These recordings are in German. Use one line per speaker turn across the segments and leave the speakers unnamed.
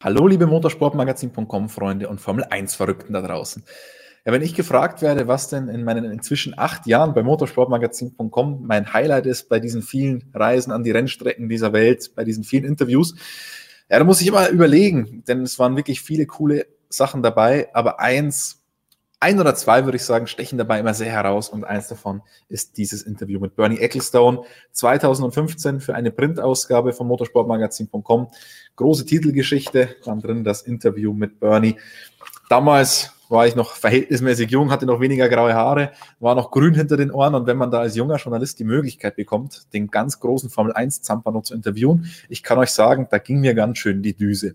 Hallo, liebe Motorsportmagazin.com Freunde und Formel 1 Verrückten da draußen. Ja, wenn ich gefragt werde, was denn in meinen inzwischen acht Jahren bei Motorsportmagazin.com mein Highlight ist bei diesen vielen Reisen an die Rennstrecken dieser Welt, bei diesen vielen Interviews, ja, da muss ich immer überlegen, denn es waren wirklich viele coole Sachen dabei, aber eins ein oder zwei, würde ich sagen, stechen dabei immer sehr heraus und eins davon ist dieses Interview mit Bernie Ecclestone 2015 für eine Printausgabe von motorsportmagazin.com. Große Titelgeschichte, dann drin das Interview mit Bernie. Damals war ich noch verhältnismäßig jung, hatte noch weniger graue Haare, war noch grün hinter den Ohren und wenn man da als junger Journalist die Möglichkeit bekommt, den ganz großen Formel 1 Zampano zu interviewen, ich kann euch sagen, da ging mir ganz schön die Düse.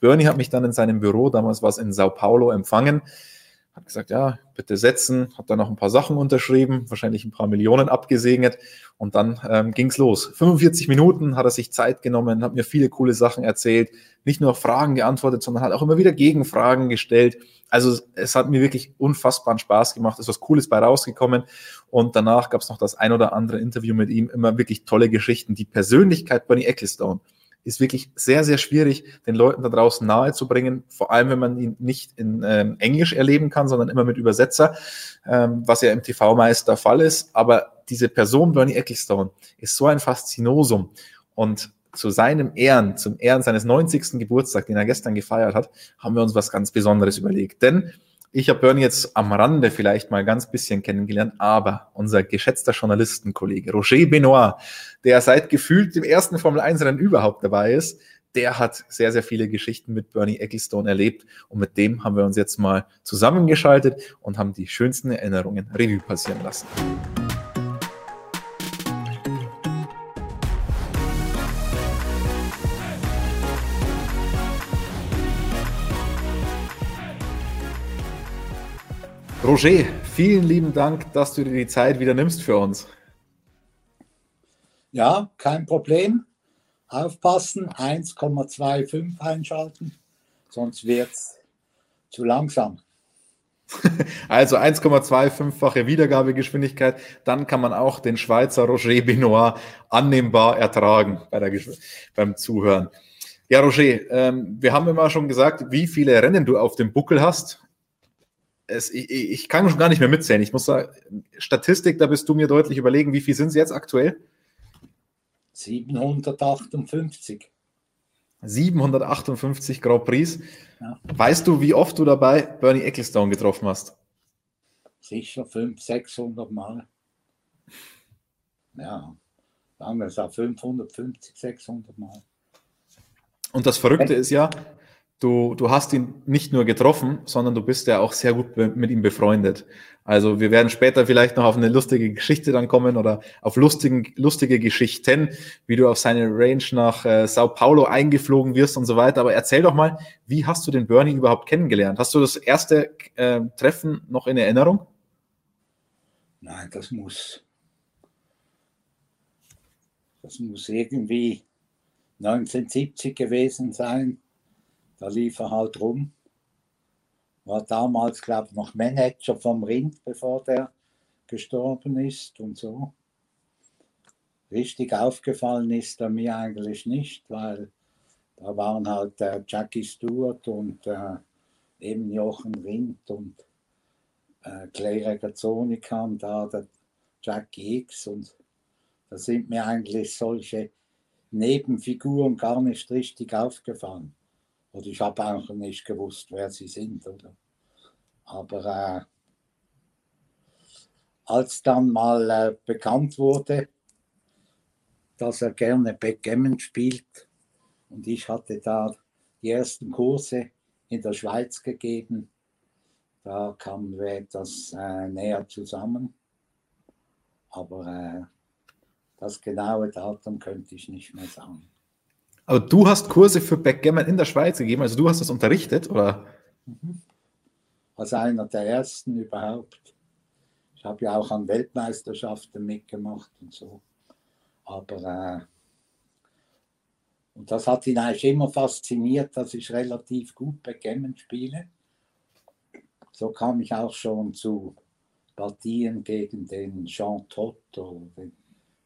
Bernie hat mich dann in seinem Büro, damals war es in Sao Paulo, empfangen hat gesagt, ja, bitte setzen, hat dann noch ein paar Sachen unterschrieben, wahrscheinlich ein paar Millionen abgesegnet. Und dann ähm, ging's los. 45 Minuten hat er sich Zeit genommen, hat mir viele coole Sachen erzählt, nicht nur Fragen geantwortet, sondern hat auch immer wieder Gegenfragen gestellt. Also es hat mir wirklich unfassbaren Spaß gemacht, ist was Cooles bei rausgekommen. Und danach gab's noch das ein oder andere Interview mit ihm, immer wirklich tolle Geschichten. Die Persönlichkeit Bernie Ecclestone ist wirklich sehr, sehr schwierig, den Leuten da draußen nahezubringen, vor allem wenn man ihn nicht in ähm, Englisch erleben kann, sondern immer mit Übersetzer, ähm, was ja im TV meist der Fall ist. Aber diese Person, Bernie Ecclestone, ist so ein Faszinosum. Und zu seinem Ehren, zum Ehren seines 90. Geburtstag, den er gestern gefeiert hat, haben wir uns was ganz Besonderes überlegt. Denn ich habe Bernie jetzt am Rande vielleicht mal ganz bisschen kennengelernt, aber unser geschätzter Journalistenkollege Roger Benoit, der seit gefühlt dem ersten Formel 1 Rennen überhaupt dabei ist, der hat sehr, sehr viele Geschichten mit Bernie Ecclestone erlebt und mit dem haben wir uns jetzt mal zusammengeschaltet und haben die schönsten Erinnerungen Revue passieren lassen. Roger, vielen lieben Dank, dass du dir die Zeit wieder nimmst für uns.
Ja, kein Problem. Aufpassen, 1,25 einschalten, sonst wird es zu langsam.
Also 1,25-fache Wiedergabegeschwindigkeit, dann kann man auch den Schweizer Roger Benoit annehmbar ertragen beim Zuhören. Ja, Roger, ähm, wir haben immer schon gesagt, wie viele Rennen du auf dem Buckel hast es, ich, ich, kann schon gar nicht mehr mitzählen. Ich muss sagen, Statistik, da bist du mir deutlich überlegen, wie viel sind es jetzt aktuell?
758.
758 Grand Prix. Ja. Weißt du, wie oft du dabei Bernie Ecclestone getroffen hast?
Sicher 500, 600 Mal. Ja, sagen wir es auch 550, 600 Mal.
Und das Verrückte ist ja, du, du hast ihn nicht nur getroffen, sondern du bist ja auch sehr gut mit ihm befreundet. Also wir werden später vielleicht noch auf eine lustige Geschichte dann kommen oder auf lustigen, lustige Geschichten, wie du auf seine Range nach äh, Sao Paulo eingeflogen wirst und so weiter. Aber erzähl doch mal, wie hast du den Bernie überhaupt kennengelernt? Hast du das erste äh, Treffen noch in Erinnerung?
Nein, das muss, das muss irgendwie 1970 gewesen sein da lief er halt rum. War damals, glaube ich, noch Manager vom Rind, bevor der gestorben ist und so. Richtig aufgefallen ist er mir eigentlich nicht, weil da waren halt äh, Jackie Stewart und äh, eben Jochen Rindt und äh, Clay Regazzoni kam da, der Jackie X und da sind mir eigentlich solche Nebenfiguren gar nicht richtig aufgefallen. Oder ich habe auch nicht gewusst, wer sie sind. Oder? Aber äh, als dann mal äh, bekannt wurde, dass er gerne Backgammon spielt und ich hatte da die ersten Kurse in der Schweiz gegeben, da kamen wir etwas äh, näher zusammen. Aber äh, das genaue Datum könnte ich nicht mehr sagen.
Aber du hast Kurse für Backgammon in der Schweiz gegeben, also du hast das unterrichtet, oder?
Mhm. Als einer der ersten überhaupt. Ich habe ja auch an Weltmeisterschaften mitgemacht und so. Aber äh, und das hat ihn eigentlich immer fasziniert, dass ich relativ gut Backgammon spiele. So kam ich auch schon zu Partien gegen den Jean Trott oder den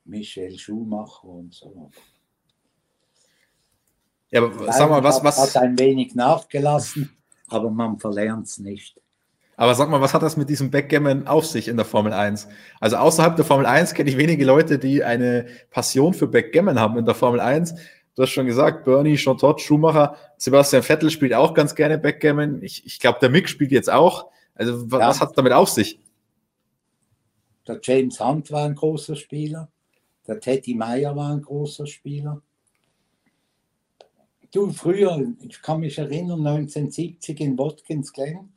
Michel Schumacher und so.
Ja, aber sag mal, was, was.
Hat ein wenig nachgelassen, aber man verlernt es nicht.
Aber sag mal, was hat das mit diesem Backgammon auf sich in der Formel 1? Also außerhalb der Formel 1 kenne ich wenige Leute, die eine Passion für Backgammon haben in der Formel 1. Du hast schon gesagt, Bernie, Jean Todt, Schumacher, Sebastian Vettel spielt auch ganz gerne Backgammon. Ich, ich glaube, der Mick spielt jetzt auch. Also was, ja. was hat es damit auf sich?
Der James Hunt war ein großer Spieler. Der Teddy Meyer war ein großer Spieler. Du, früher, ich kann mich erinnern, 1970 in Watkins Glen,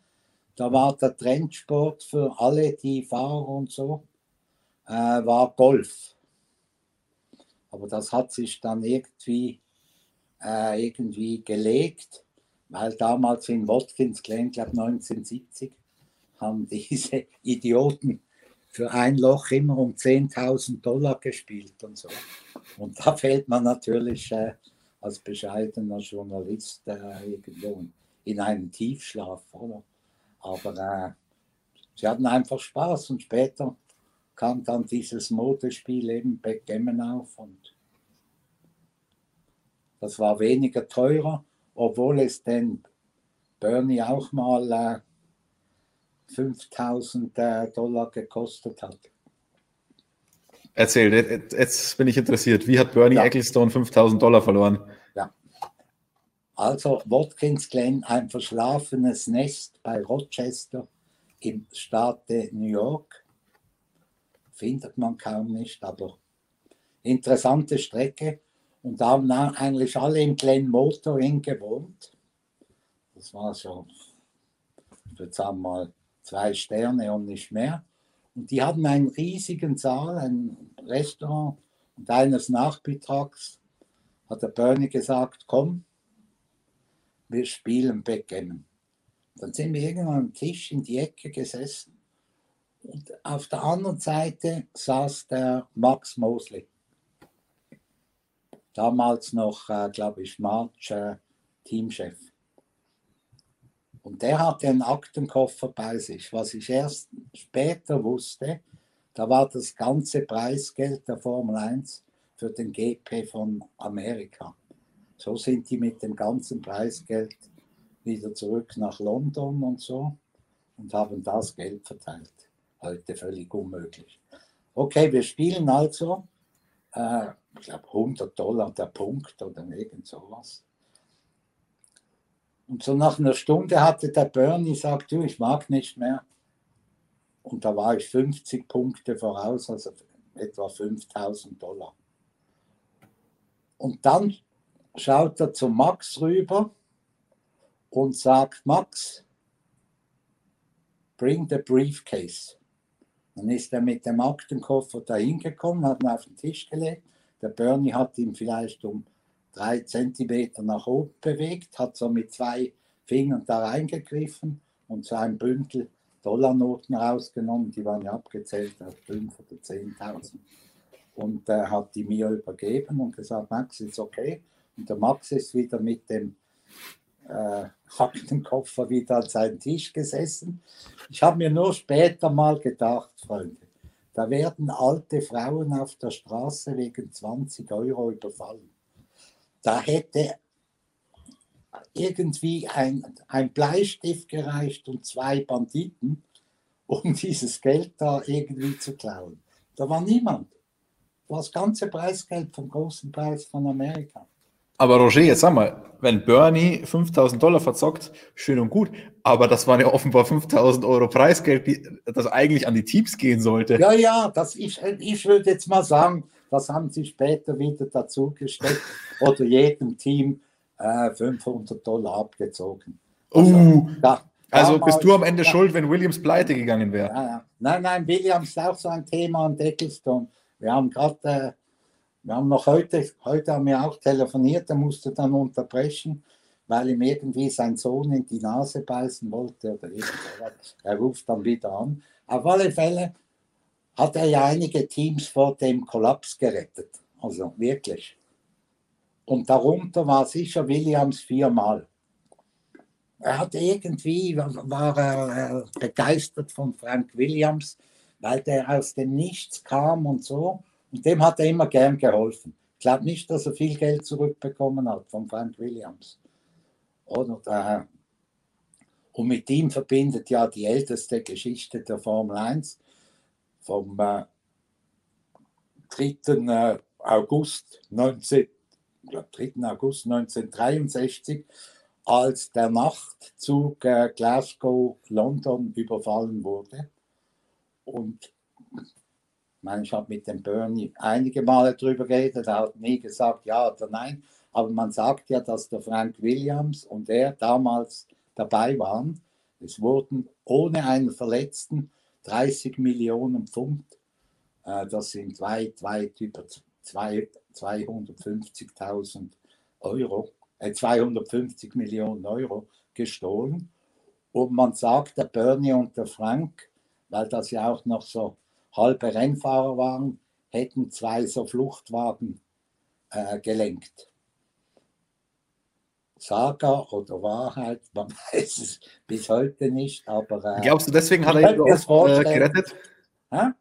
da war der Trendsport für alle, die Fahrer und so, äh, war Golf. Aber das hat sich dann irgendwie, äh, irgendwie gelegt, weil damals in Watkins Glen, glaube 1970, haben diese Idioten für ein Loch immer um 10.000 Dollar gespielt und so. Und da fällt man natürlich äh, als bescheidener Journalist äh, irgendwo in einen Tiefschlaf. Oder? Aber äh, sie hatten einfach Spaß und später kam dann dieses Modespiel eben Backgammon auf und das war weniger teurer, obwohl es den Bernie auch mal äh, 5000 äh, Dollar gekostet hat.
Erzähl, jetzt bin ich interessiert. Wie hat Bernie ja. Ecclestone 5000 Dollar verloren?
Also Watkins Glen, ein verschlafenes Nest bei Rochester im Staate New York. Findet man kaum nicht, aber interessante Strecke. Und da haben eigentlich alle im Glen Motoring gewohnt. Das war so, ich würde sagen mal, zwei Sterne und nicht mehr. Und die hatten einen riesigen Saal, ein Restaurant. Und eines Nachmittags hat der Bernie gesagt, komm, wir spielen Backgammon. Dann sind wir irgendwann am Tisch in die Ecke gesessen und auf der anderen Seite saß der Max Mosley. Damals noch, äh, glaube ich, March äh, Teamchef. Und der hatte einen Aktenkoffer bei sich. Was ich erst später wusste, da war das ganze Preisgeld der Formel 1 für den GP von Amerika. So sind die mit dem ganzen Preisgeld wieder zurück nach London und so und haben das Geld verteilt. Heute völlig unmöglich. Okay, wir spielen also, äh, ich glaube 100 Dollar der Punkt oder irgend sowas. Und so nach einer Stunde hatte der Bernie gesagt, du, ich mag nicht mehr. Und da war ich 50 Punkte voraus, also etwa 5000 Dollar. Und dann schaut er zu Max rüber und sagt, Max, bring the briefcase. Dann ist er mit dem Aktenkoffer dahin gekommen, hat ihn auf den Tisch gelegt. Der Bernie hat ihn vielleicht um drei Zentimeter nach oben bewegt, hat so mit zwei Fingern da reingegriffen und so ein Bündel Dollarnoten rausgenommen. Die waren ja abgezählt auf 5 oder 10.000. Und äh, hat die mir übergeben und gesagt, Max, ist okay. Und der Max ist wieder mit dem äh, Aktenkoffer wieder an seinen Tisch gesessen. Ich habe mir nur später mal gedacht, Freunde, da werden alte Frauen auf der Straße wegen 20 Euro überfallen. Da hätte irgendwie ein, ein Bleistift gereicht und zwei Banditen, um dieses Geld da irgendwie zu klauen. Da war niemand. Das ganze Preisgeld vom großen Preis von Amerika.
Aber Roger, jetzt sag mal, wenn Bernie 5000 Dollar verzockt, schön und gut, aber das waren ja offenbar 5000 Euro Preisgeld, das eigentlich an die Teams gehen sollte.
Ja, ja, das ich, ich würde jetzt mal sagen, das haben sie später wieder dazu gesteckt oder jedem Team äh, 500 Dollar abgezogen.
Also, uh, da, also bist du am Ende ja, schuld, wenn Williams pleite gegangen wäre?
Ja, ja. Nein, nein, Williams ist auch so ein Thema an Deckelstone. Wir haben gerade äh, wir haben noch heute, heute haben wir auch telefoniert, er musste dann unterbrechen, weil ihm irgendwie sein Sohn in die Nase beißen wollte oder irgendwas. Er ruft dann wieder an. Auf alle Fälle hat er ja einige Teams vor dem Kollaps gerettet. Also wirklich. Und darunter war sicher Williams viermal. Er hat irgendwie, war er begeistert von Frank Williams, weil der aus dem Nichts kam und so. Und dem hat er immer gern geholfen. glaube nicht, dass er viel Geld zurückbekommen hat von Frank Williams. Oder der, und mit ihm verbindet ja die älteste Geschichte der Formel 1 vom äh, 3. Äh, August 19, glaub, 3. August 1963, als der Nachtzug äh, Glasgow-London überfallen wurde. Und meine, ich habe mit dem Bernie einige Male darüber geredet, er hat nie gesagt ja oder nein, aber man sagt ja, dass der Frank Williams und er damals dabei waren. Es wurden ohne einen Verletzten 30 Millionen Pfund, äh, das sind weit, weit über 250.000 Euro, äh, 250 Millionen Euro gestohlen. Und man sagt, der Bernie und der Frank, weil das ja auch noch so halbe Rennfahrer waren, hätten zwei so Fluchtwagen äh, gelenkt. Saga oder Wahrheit, man weiß es bis heute nicht, aber.
Äh, Glaubst du, deswegen hat er ihn so oft äh, gerettet? Ha?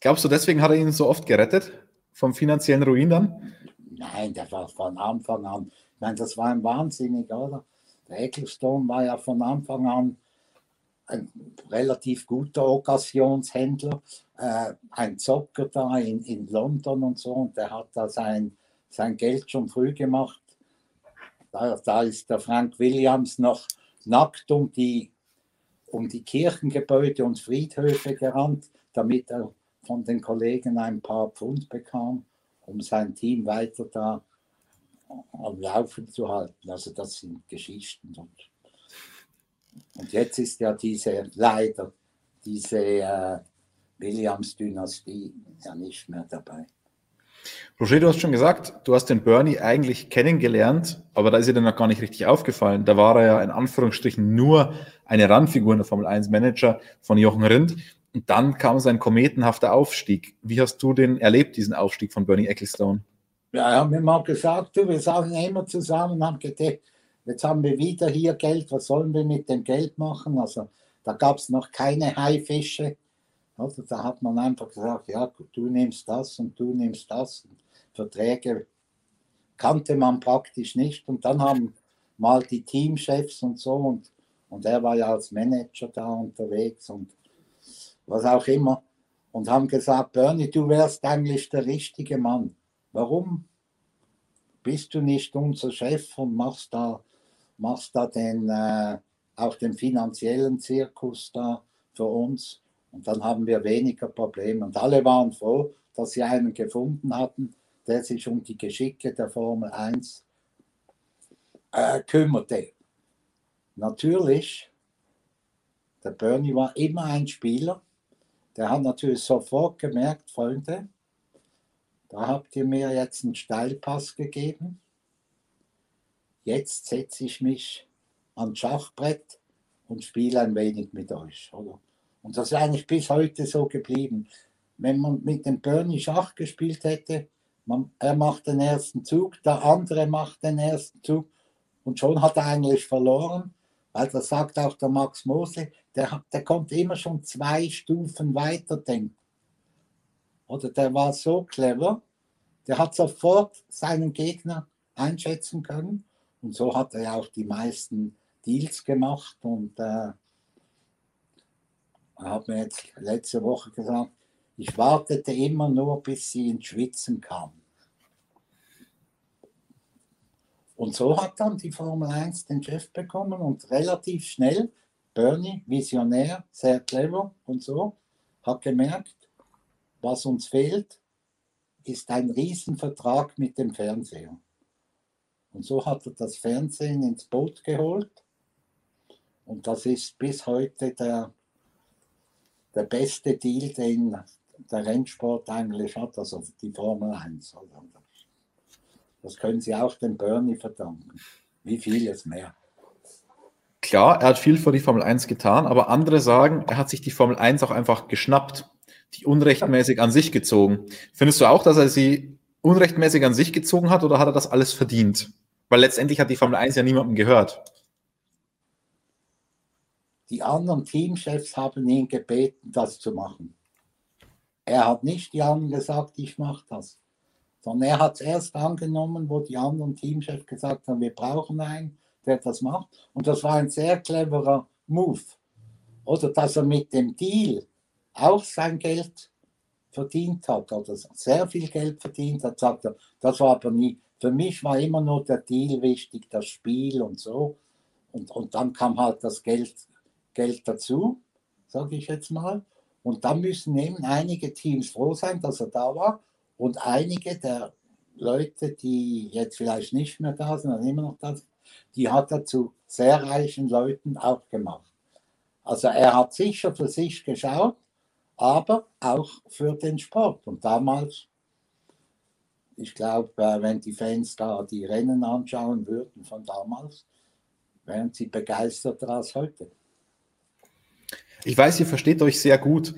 Glaubst du, deswegen hat er ihn so oft gerettet? Vom finanziellen Ruin dann?
Nein, der war von Anfang an. Ich meine, das war ein Wahnsinnig, oder? Der Ecclestone war ja von Anfang an ein relativ guter Occasionshändler, äh, ein Zocker da in, in London und so, und der hat da sein, sein Geld schon früh gemacht. Da, da ist der Frank Williams noch nackt um die, um die Kirchengebäude und Friedhöfe gerannt, damit er von den Kollegen ein paar Pfund bekam, um sein Team weiter da am Laufen zu halten. Also das sind Geschichten. Und und jetzt ist ja diese, leider, diese äh, Williams-Dynastie ja nicht mehr dabei.
Roger, du hast schon gesagt, du hast den Bernie eigentlich kennengelernt, aber da ist dir dann noch gar nicht richtig aufgefallen. Da war er ja in Anführungsstrichen nur eine Randfigur in der Formel 1 Manager von Jochen Rindt. Und dann kam sein kometenhafter Aufstieg. Wie hast du den erlebt, diesen Aufstieg von Bernie Ecclestone?
Ja, er hat mir mal gesagt, du, wir sagen immer zusammen, haben gedacht, Jetzt haben wir wieder hier Geld, was sollen wir mit dem Geld machen? Also da gab es noch keine Haifische. Also da hat man einfach gesagt, ja, du nimmst das und du nimmst das. Verträge kannte man praktisch nicht. Und dann haben mal die Teamchefs und so und, und er war ja als Manager da unterwegs und was auch immer. Und haben gesagt, Bernie, du wärst eigentlich der richtige Mann. Warum bist du nicht unser Chef und machst da machst da den, äh, auch den finanziellen Zirkus da für uns. Und dann haben wir weniger Probleme. Und alle waren froh, dass sie einen gefunden hatten, der sich um die Geschicke der Formel 1 äh, kümmerte. Natürlich, der Bernie war immer ein Spieler. Der hat natürlich sofort gemerkt, Freunde, da habt ihr mir jetzt einen Steilpass gegeben jetzt setze ich mich ans Schachbrett und spiele ein wenig mit euch. Oder? Und das ist eigentlich bis heute so geblieben. Wenn man mit dem Bernie Schach gespielt hätte, man, er macht den ersten Zug, der andere macht den ersten Zug und schon hat er eigentlich verloren, weil das sagt auch der Max Mose, der, der konnte immer schon zwei Stufen weiter denken. Oder der war so clever, der hat sofort seinen Gegner einschätzen können und so hat er auch die meisten Deals gemacht und äh, hat mir jetzt letzte Woche gesagt, ich wartete immer nur, bis sie ins Schwitzen kam. Und so hat dann die Formel 1 den Chef bekommen und relativ schnell, Bernie, Visionär, sehr clever und so, hat gemerkt, was uns fehlt, ist ein Riesenvertrag mit dem Fernseher. Und so hat er das Fernsehen ins Boot geholt. Und das ist bis heute der, der beste Deal, den der Rennsport eigentlich hat, also die Formel 1. Das können Sie auch dem Bernie verdanken. Wie vieles mehr.
Klar, er hat viel für die Formel 1 getan, aber andere sagen, er hat sich die Formel 1 auch einfach geschnappt, die unrechtmäßig an sich gezogen. Findest du auch, dass er sie unrechtmäßig an sich gezogen hat oder hat er das alles verdient? Weil letztendlich hat die Formel 1 ja niemandem gehört.
Die anderen Teamchefs haben ihn gebeten, das zu machen. Er hat nicht die anderen gesagt, ich mache das. sondern er hat es erst angenommen, wo die anderen Teamchefs gesagt haben, wir brauchen einen, der das macht. Und das war ein sehr cleverer Move. Oder dass er mit dem Deal auch sein Geld verdient hat oder sehr viel Geld verdient hat, sagt er, das war aber nie. Für mich war immer nur der Deal wichtig, das Spiel und so. Und, und dann kam halt das Geld, Geld dazu, sage ich jetzt mal. Und dann müssen eben einige Teams froh sein, dass er da war. Und einige der Leute, die jetzt vielleicht nicht mehr da sind, sondern immer noch da sind, die hat er zu sehr reichen Leuten auch gemacht. Also er hat sicher für sich geschaut, aber auch für den Sport. Und damals, ich glaube, äh, wenn die Fans da die Rennen anschauen würden von damals, wären sie begeisterter als heute.
Ich weiß, ihr versteht euch sehr gut,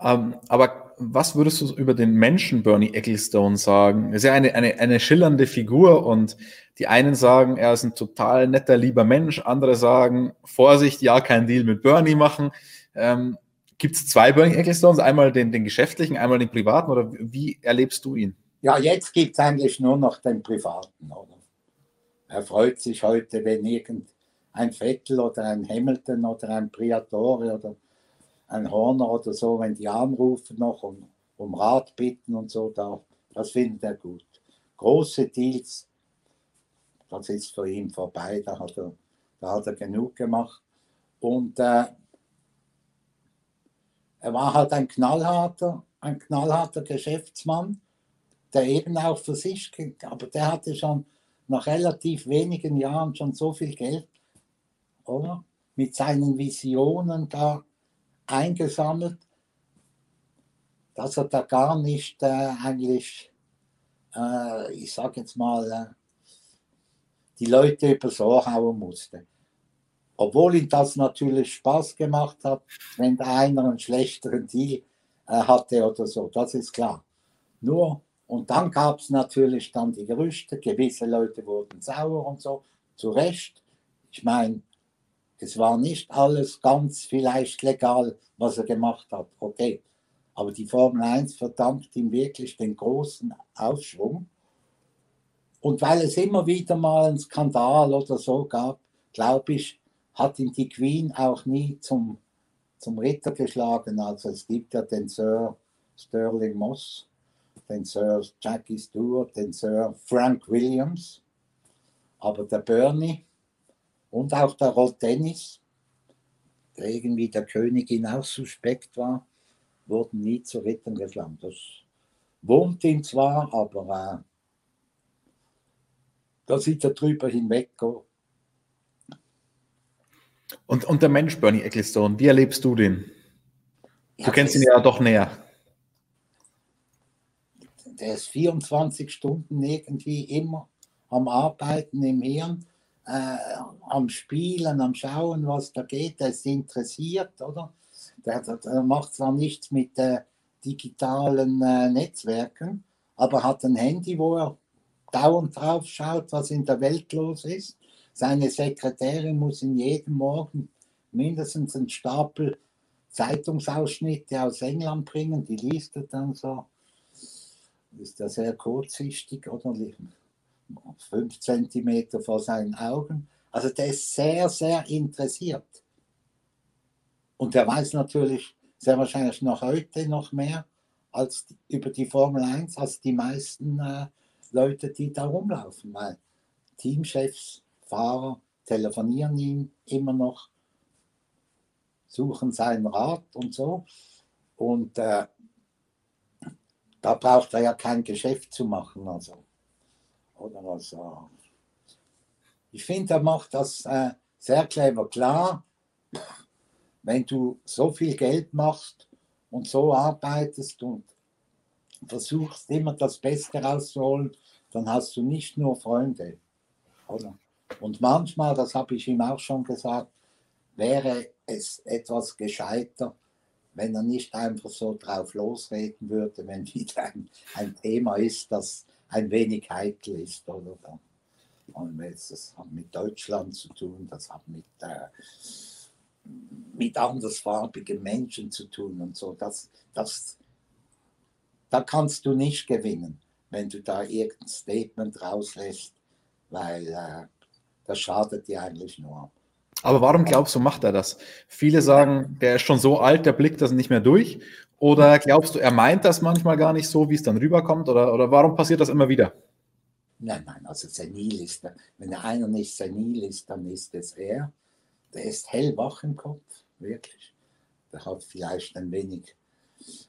ähm, aber was würdest du über den Menschen Bernie Ecclestone sagen? Er ist ja eine, eine, eine schillernde Figur und die einen sagen, er ist ein total netter, lieber Mensch, andere sagen, Vorsicht, ja, kein Deal mit Bernie machen. Ähm, Gibt es zwei Bernie Ecclestones, einmal den, den geschäftlichen, einmal den privaten oder wie erlebst du ihn?
Ja, jetzt gibt es eigentlich nur noch den privaten. Oder? Er freut sich heute, wenn irgendein Vettel oder ein Hamilton oder ein Priatore oder ein Horner oder so, wenn die anrufen noch um, um Rat bitten und so, da, das findet er gut. Große Deals, das ist für ihn vorbei, da hat er, da hat er genug gemacht. Und äh, er war halt ein knallharter, ein knallharter Geschäftsmann, der eben auch für sich, aber der hatte schon nach relativ wenigen Jahren schon so viel Geld, oder? Mit seinen Visionen da eingesammelt, dass er da gar nicht äh, eigentlich, äh, ich sage jetzt mal, äh, die Leute übers Ohr hauen musste. Obwohl ihm das natürlich Spaß gemacht hat, wenn einer einen schlechteren Deal äh, hatte oder so, das ist klar. Nur, und dann gab es natürlich dann die Gerüchte, gewisse Leute wurden sauer und so, zu Recht. Ich meine, es war nicht alles ganz vielleicht legal, was er gemacht hat. Okay. Aber die Formel 1 verdankt ihm wirklich den großen Aufschwung. Und weil es immer wieder mal einen Skandal oder so gab, glaube ich, hat ihn die Queen auch nie zum, zum Ritter geschlagen. Also es gibt ja den Sir Sterling Moss, den Sir Jackie Stewart, den Sir Frank Williams. Aber der Bernie, und auch der Rod Dennis, der irgendwie der Königin auch suspekt war, wurden nie zu Rittern geschlagen. Das wohnt ihn zwar, aber äh, da sieht er drüber hinweg.
Und, und der Mensch Bernie Ecclestone, wie erlebst du den? Du ja, kennst ihn ja doch näher.
Der ist 24 Stunden irgendwie immer am Arbeiten im Hirn äh, am Spielen, am Schauen, was da geht, der ist interessiert, oder? Der, der, der macht zwar nichts mit äh, digitalen äh, Netzwerken, aber hat ein Handy, wo er dauernd drauf schaut, was in der Welt los ist. Seine Sekretärin muss ihn jeden Morgen mindestens einen Stapel Zeitungsausschnitte aus England bringen, die liest er dann so. Ist er sehr kurzsichtig oder fünf Zentimeter vor seinen Augen. Also der ist sehr, sehr interessiert. Und der weiß natürlich sehr wahrscheinlich noch heute noch mehr als über die Formel 1 als die meisten äh, Leute, die da rumlaufen, weil Teamchefs, Fahrer telefonieren ihn immer noch, suchen seinen Rat und so. Und äh, da braucht er ja kein Geschäft zu machen. Also. Oder was? Ich finde, er macht das äh, sehr clever. Klar, wenn du so viel Geld machst und so arbeitest und versuchst immer das Beste rauszuholen, dann hast du nicht nur Freunde. Oder? Und manchmal, das habe ich ihm auch schon gesagt, wäre es etwas gescheiter, wenn er nicht einfach so drauf losreden würde, wenn wieder ein, ein Thema ist, das ein wenig heikel ist. Oder? Und das hat mit Deutschland zu tun, das hat mit, äh, mit andersfarbigen Menschen zu tun und so. Das, das, da kannst du nicht gewinnen. wenn du da irgendein Statement rauslässt, weil äh, das schadet dir eigentlich nur.
Aber warum glaubst du, macht er das? Viele sagen, der ist schon so alt, der blickt das nicht mehr durch. Oder glaubst du, er meint das manchmal gar nicht so, wie es dann rüberkommt? Oder, oder warum passiert das immer wieder?
Nein, nein, also senil ist. Wenn einer nicht senil ist, dann ist es er. Der ist hellwach im Kopf, wirklich. Der hat vielleicht ein wenig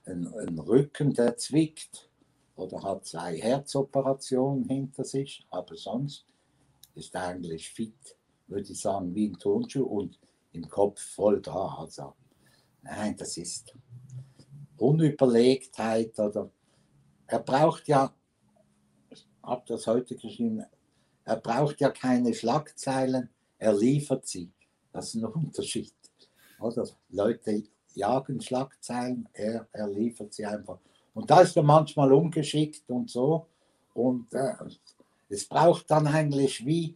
einen, einen Rücken, der zwickt. Oder hat zwei Herzoperationen hinter sich. Aber sonst ist er eigentlich fit, würde ich sagen, wie ein Turnschuh und im Kopf voll da. Also, nein, das ist Unüberlegtheit oder er braucht ja habe das heute geschrieben, er braucht ja keine Schlagzeilen, er liefert sie. Das ist ein Unterschied. Oder Leute jagen Schlagzeilen, er, er liefert sie einfach. Und da ist er manchmal ungeschickt und so. Und äh, es braucht dann eigentlich wie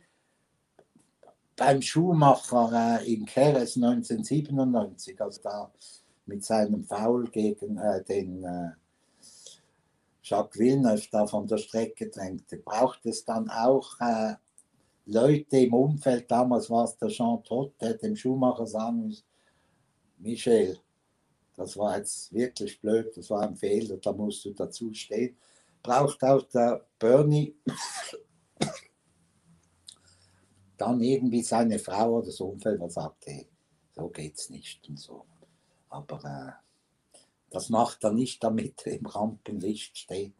beim Schuhmacher äh, in Keres 1997, also da mit seinem Foul gegen äh, den äh, Jacques Villeneuve da von der Strecke drängte, braucht es dann auch äh, Leute im Umfeld, damals war es der Jean Todt, der dem Schuhmacher sagen muss, Michel, das war jetzt wirklich blöd, das war ein Fehler, da musst du dazu stehen. Braucht auch der Bernie dann irgendwie seine Frau oder so Umfeld, was sagt, hey, so geht's nicht und so. Aber äh, das macht er nicht, damit er im Rampenlicht steht.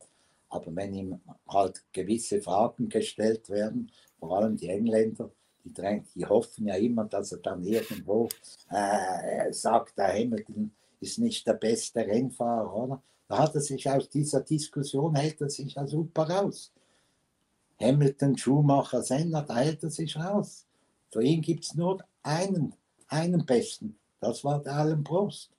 Aber wenn ihm halt gewisse Fragen gestellt werden, vor allem die Engländer, die, drängen, die hoffen ja immer, dass er dann irgendwo äh, sagt, der Hamilton ist nicht der beste Rennfahrer, oder? Da hat er sich aus dieser Diskussion, hält er sich ja super raus. Hamilton, Schumacher, Senna, da hält er sich raus. Für ihn gibt es nur einen, einen Besten. Das war der Allen Prost.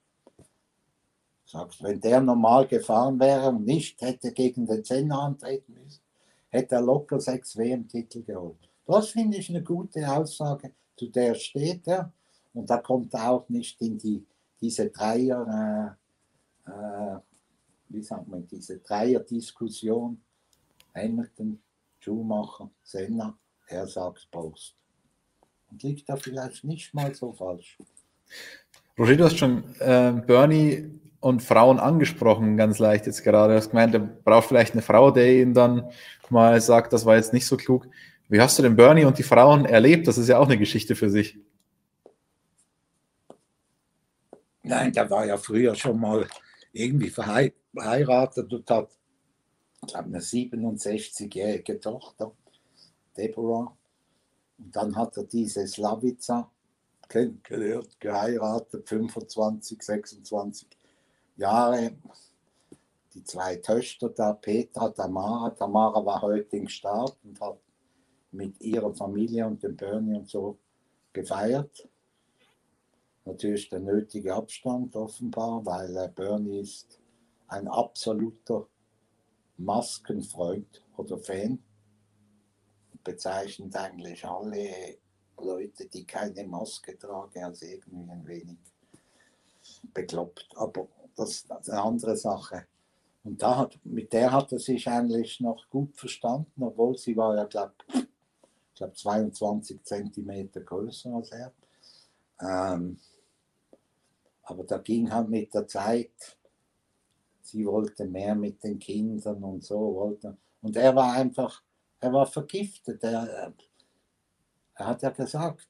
Sagst, wenn der normal gefahren wäre und nicht hätte gegen den Zehner antreten müssen, hätte er locker sechs WM-Titel geholt. Das finde ich eine gute Aussage, zu der steht er. Und da kommt er auch nicht in die, diese Dreier, äh, äh, wie sagt man, diese Dreier-Diskussion. Hamilton, Schumacher, Senna, er sagt Post. Und liegt da vielleicht nicht mal so falsch.
Roger, du hast schon äh, Bernie und Frauen angesprochen, ganz leicht jetzt gerade. Du hast gemeint, er braucht vielleicht eine Frau, der ihn dann mal sagt, das war jetzt nicht so klug. Wie hast du den Bernie und die Frauen erlebt? Das ist ja auch eine Geschichte für sich.
Nein, der war ja früher schon mal irgendwie verheiratet und hat eine 67-jährige Tochter, Deborah. Und dann hat er diese Slavica kennengelernt, geheiratet, 25, 26 Jahre die zwei Töchter da, Petra, Tamara. Tamara war heute im Start und hat mit ihrer Familie und dem Bernie und so gefeiert. Natürlich der nötige Abstand offenbar, weil äh, Bernie ist ein absoluter Maskenfreund oder Fan. Bezeichnet eigentlich alle Leute, die keine Maske tragen, als irgendwie ein wenig bekloppt. Aber das, das ist eine andere Sache. Und da hat, mit der hat er sich eigentlich noch gut verstanden, obwohl sie war ja, glaube ich, glaub 22 Zentimeter größer als er. Ähm, aber da ging halt mit der Zeit, sie wollte mehr mit den Kindern und so wollte. Und er war einfach, er war vergiftet. Er, er hat ja gesagt,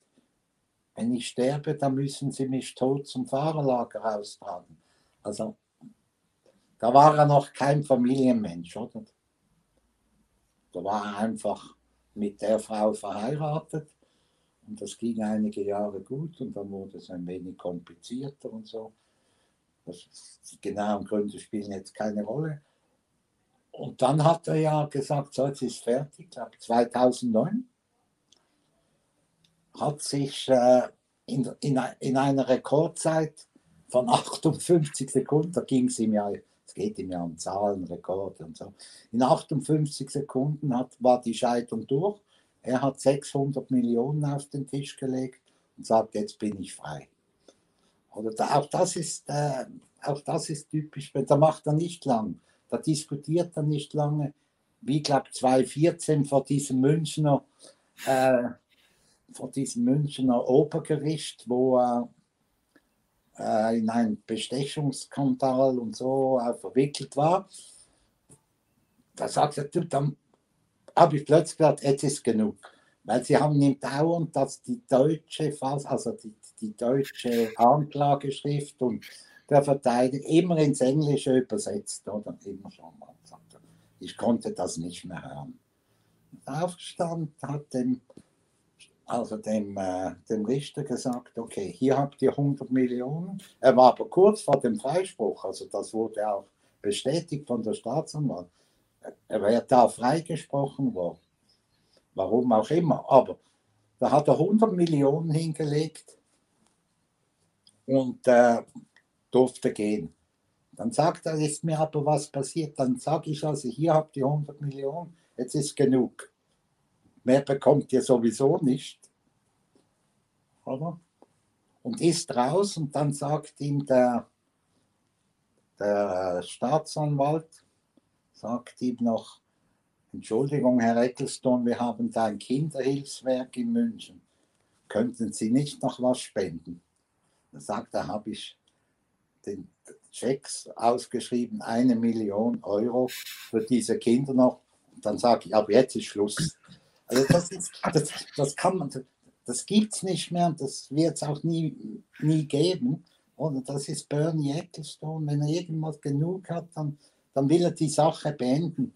wenn ich sterbe, dann müssen sie mich tot zum Fahrerlager austragen. Also da war er noch kein Familienmensch, oder? Da war er einfach mit der Frau verheiratet und das ging einige Jahre gut und dann wurde es ein wenig komplizierter und so. Das, die genauen Gründe spielen jetzt keine Rolle. Und dann hat er ja gesagt, so jetzt ist fertig, ich glaube 2009 hat sich äh, in, in, in einer Rekordzeit von 58 Sekunden, da ging es ihm ja, es geht ihm ja um Zahlen, Rekorde und so. In 58 Sekunden hat, war die Scheidung durch. Er hat 600 Millionen auf den Tisch gelegt und sagt, jetzt bin ich frei. Oder da, auch, das ist, äh, auch das ist typisch, da macht er nicht lang, da diskutiert er nicht lange. wie glaube 2014 vor diesem Münchner, äh, vor diesem Münchner Obergericht, wo er äh, in einen Bestechungsskandal und so äh, verwickelt war. Da sagt er, dann habe ich plötzlich gesagt, jetzt ist genug. Weil sie haben ihm dauernd, dass die deutsche, also die, die deutsche Anklageschrift und der Verteidiger immer ins Englische übersetzt, oder? Immer schon mal. Ich konnte das nicht mehr hören. Aufgestanden, hat dem, also dem, äh, dem Richter gesagt, okay, hier habt ihr 100 Millionen. Er war aber kurz vor dem Freispruch, also das wurde auch bestätigt von der Staatsanwalt. Er wäre da freigesprochen worden. Warum auch immer. Aber da hat er 100 Millionen hingelegt und äh, durfte gehen. Dann sagt er, ist mir aber was passiert. Dann sage ich also, hier habt ihr 100 Millionen, jetzt ist genug. Mehr bekommt ihr sowieso nicht. Oder? Und ist raus und dann sagt ihm der, der Staatsanwalt, sagt ihm noch, Entschuldigung, Herr Ecclestone, wir haben da ein Kinderhilfswerk in München. Könnten Sie nicht noch was spenden? Dann sagt er, habe ich den Checks ausgeschrieben, eine Million Euro für diese Kinder noch. Und dann sage ich, aber jetzt ist Schluss. Also das, ist, das, das kann man, das gibt es nicht mehr und das wird es auch nie, nie geben. Und das ist Bernie Ecclestone. Wenn er irgendwas genug hat, dann, dann will er die Sache beenden.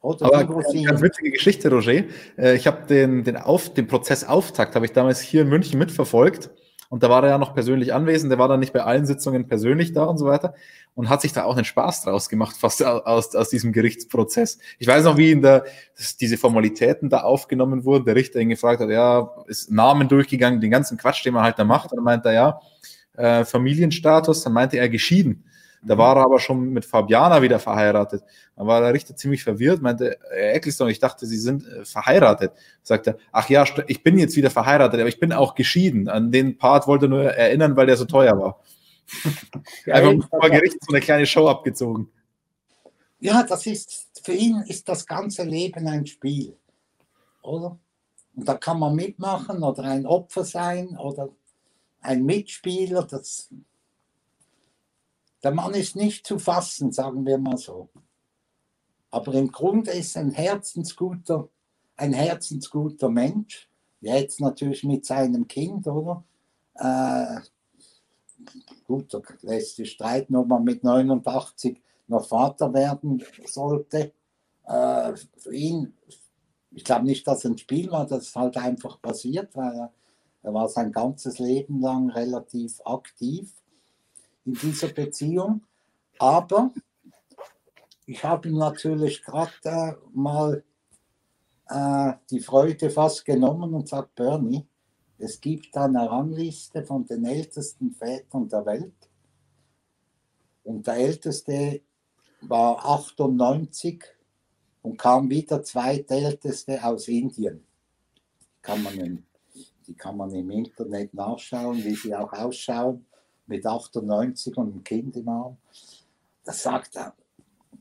Oder Aber eine ganz witzige Geschichte, Roger. Äh, ich habe den, den, Auf, den Prozessauftakt, habe ich damals hier in München mitverfolgt. Und da war er ja noch persönlich anwesend, der war dann nicht bei allen Sitzungen persönlich da und so weiter und hat sich da auch einen Spaß draus gemacht, fast aus, aus diesem Gerichtsprozess. Ich weiß noch, wie in der, diese Formalitäten da aufgenommen wurden, der Richter ihn gefragt hat, ja, ist Namen durchgegangen, den ganzen Quatsch, den man halt da macht. Und dann meinte er, ja, äh, Familienstatus, dann meinte er geschieden. Da war er aber schon mit Fabiana wieder verheiratet. Dann war der Richter ziemlich verwirrt, meinte, Herr Ecclestone, ich dachte, Sie sind äh, verheiratet. Sagt er, ach ja, ich bin jetzt wieder verheiratet, aber ich bin auch geschieden. An den Part wollte er nur erinnern, weil der so teuer war. Ja, Einfach vor Gericht so eine kleine Show abgezogen.
Ja, das ist, für ihn ist das ganze Leben ein Spiel, oder? Und da kann man mitmachen oder ein Opfer sein oder ein Mitspieler. Das, der Mann ist nicht zu fassen, sagen wir mal so. Aber im Grunde ist ein herzensguter, ein herzensguter Mensch. Jetzt natürlich mit seinem Kind, oder? Äh, gut, da lässt sich streiten, ob man mit 89 noch Vater werden sollte. Äh, für ihn, ich glaube nicht, dass es ein Spiel war, das ist halt einfach passiert, weil er, er war sein ganzes Leben lang relativ aktiv in dieser Beziehung. Aber ich habe ihm natürlich gerade äh, mal äh, die Freude fast genommen und sagt, Bernie, es gibt eine Rangliste von den ältesten Vätern der Welt. Und der älteste war 98 und kam wieder zweitälteste aus Indien. Kann man im, die kann man im Internet nachschauen, wie sie auch ausschauen mit 98 und einem Kind im Arm. Das sagt er,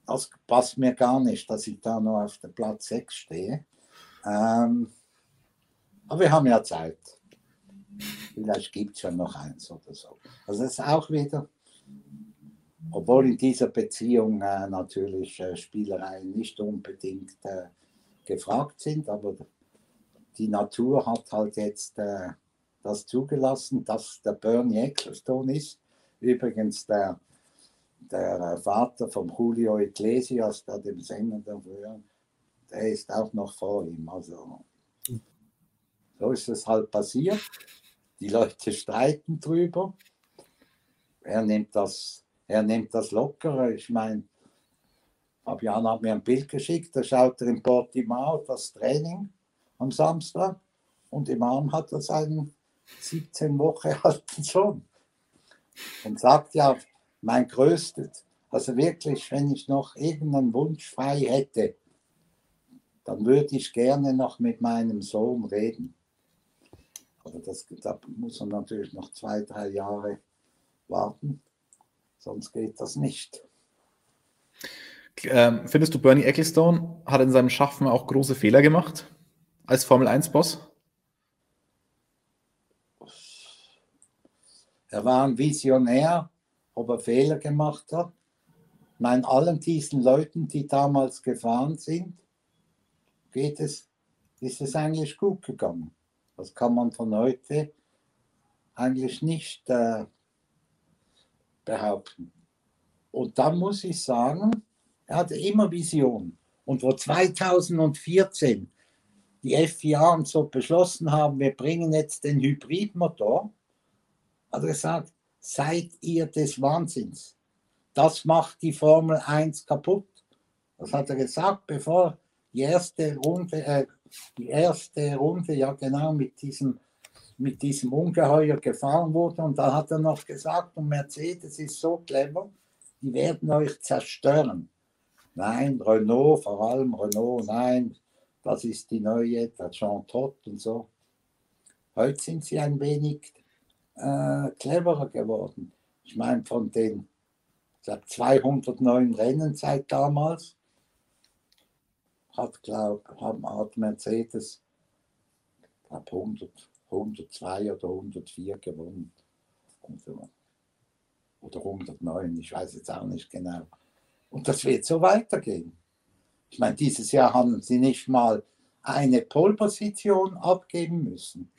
das passt mir gar nicht, dass ich da nur auf der Platz 6 stehe. Ähm, aber wir haben ja Zeit. Vielleicht gibt es ja noch eins oder so. Also das ist auch wieder, obwohl in dieser Beziehung äh, natürlich äh, Spielereien nicht unbedingt äh, gefragt sind, aber die Natur hat halt jetzt äh, das zugelassen, dass der Bernie Ecclestone ist. Übrigens der, der Vater von Julio Iglesias, der dem Sänger dafür, der ist auch noch vor ihm. Also so ist es halt passiert. Die Leute streiten drüber. Er nimmt das, er nimmt das lockere. Ich meine, Fabian hat mir ein Bild geschickt, da schaut er in Portimao das Training am Samstag und im Arm hat er seinen 17 Wochen alten Sohn. Und sagt ja, mein größtes, also wirklich, wenn ich noch irgendeinen Wunsch frei hätte, dann würde ich gerne noch mit meinem Sohn reden. Aber das, da muss man natürlich noch zwei, drei Jahre warten, sonst geht das nicht.
Ähm, findest du, Bernie Ecclestone hat in seinem Schaffen auch große Fehler gemacht als Formel-1-Boss?
Er war ein Visionär, ob er Fehler gemacht hat. Meine, allen diesen Leuten, die damals gefahren sind, geht es, ist es eigentlich gut gegangen. Das kann man von heute eigentlich nicht äh, behaupten. Und dann muss ich sagen, er hatte immer Vision. Und wo 2014 die FIA so beschlossen haben, wir bringen jetzt den Hybridmotor, hat er gesagt, seid ihr des Wahnsinns. Das macht die Formel 1 kaputt. Das hat er gesagt, bevor die erste Runde, äh, die erste Runde, ja genau, mit diesem, mit diesem Ungeheuer gefahren wurde. Und da hat er noch gesagt, und Mercedes ist so clever, die werden euch zerstören. Nein, Renault, vor allem Renault, nein, das ist die neue, der Jean Todt und so. Heute sind sie ein wenig äh, cleverer geworden. Ich meine, von den ich glaube, 209 Rennen seit damals hat, glaub, hat Mercedes glaub, 100, 102 oder 104 gewonnen. Oder 109, ich weiß jetzt auch nicht genau. Und das wird so weitergehen. Ich meine, dieses Jahr haben sie nicht mal eine Polposition abgeben müssen.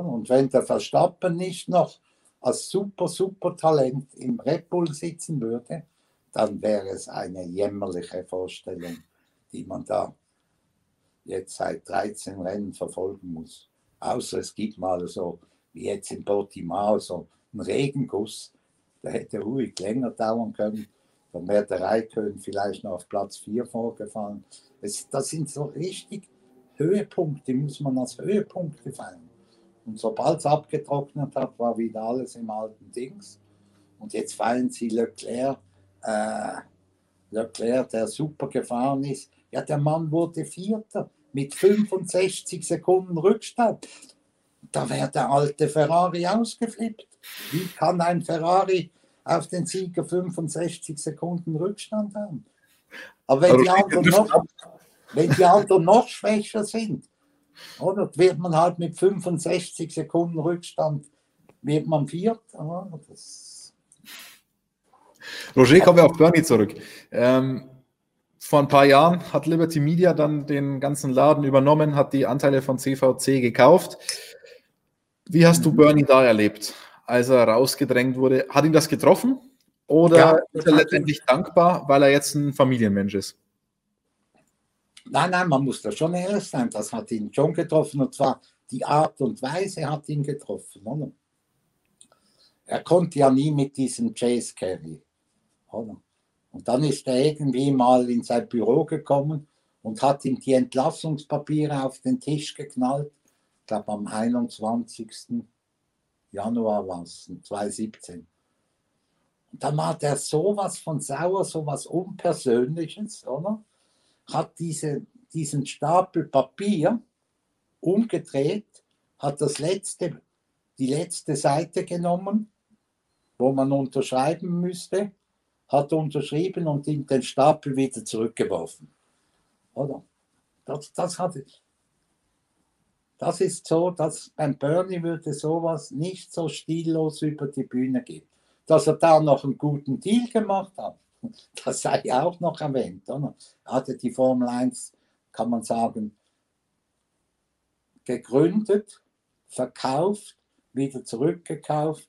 Und wenn der Verstappen nicht noch als super, super Talent im Red Bull sitzen würde, dann wäre es eine jämmerliche Vorstellung, die man da jetzt seit 13 Rennen verfolgen muss. Außer es gibt mal so, wie jetzt in Portimao, so einen Regenguss, der hätte ruhig länger dauern können. Dann wäre der Raikön vielleicht noch auf Platz 4 vorgefahren. Es, das sind so richtig Höhepunkte, muss man als Höhepunkte feiern. Und sobald es abgetrocknet hat, war wieder alles im alten Dings. Und jetzt feiern sie Leclerc, äh, Leclerc, der super gefahren ist. Ja, der Mann wurde Vierter mit 65 Sekunden Rückstand. Da wäre der alte Ferrari ausgeflippt. Wie kann ein Ferrari auf den Sieger 65 Sekunden Rückstand haben? Aber wenn die anderen noch, wenn die anderen noch schwächer sind, oder wird man halt mit 65 Sekunden Rückstand, wird man viert.
Roger, kommen wir auf Bernie zurück. Ähm, vor ein paar Jahren hat Liberty Media dann den ganzen Laden übernommen, hat die Anteile von CVC gekauft. Wie hast du mhm. Bernie da erlebt, als er rausgedrängt wurde? Hat ihn das getroffen? Oder ja, ist er letztendlich dankbar, weil er jetzt ein Familienmensch ist?
Nein, nein, man muss da schon ehrlich sein. Das hat ihn schon getroffen und zwar die Art und Weise hat ihn getroffen. Oder? Er konnte ja nie mit diesem Chase Carry. Oder? Und dann ist er irgendwie mal in sein Büro gekommen und hat ihm die Entlassungspapiere auf den Tisch geknallt. Ich glaube am 21. Januar war es, 2017. Und dann war der sowas von sauer, sowas Unpersönliches, oder? Hat diese, diesen Stapel Papier umgedreht, hat das letzte, die letzte Seite genommen, wo man unterschreiben müsste, hat unterschrieben und in den Stapel wieder zurückgeworfen. Oder? Das, das hat das ist so, dass beim Bernie würde sowas nicht so stillos über die Bühne gehen. Dass er da noch einen guten Deal gemacht hat, das sei auch noch erwähnt. Oder? Hatte die Formel 1, kann man sagen, gegründet, verkauft, wieder zurückgekauft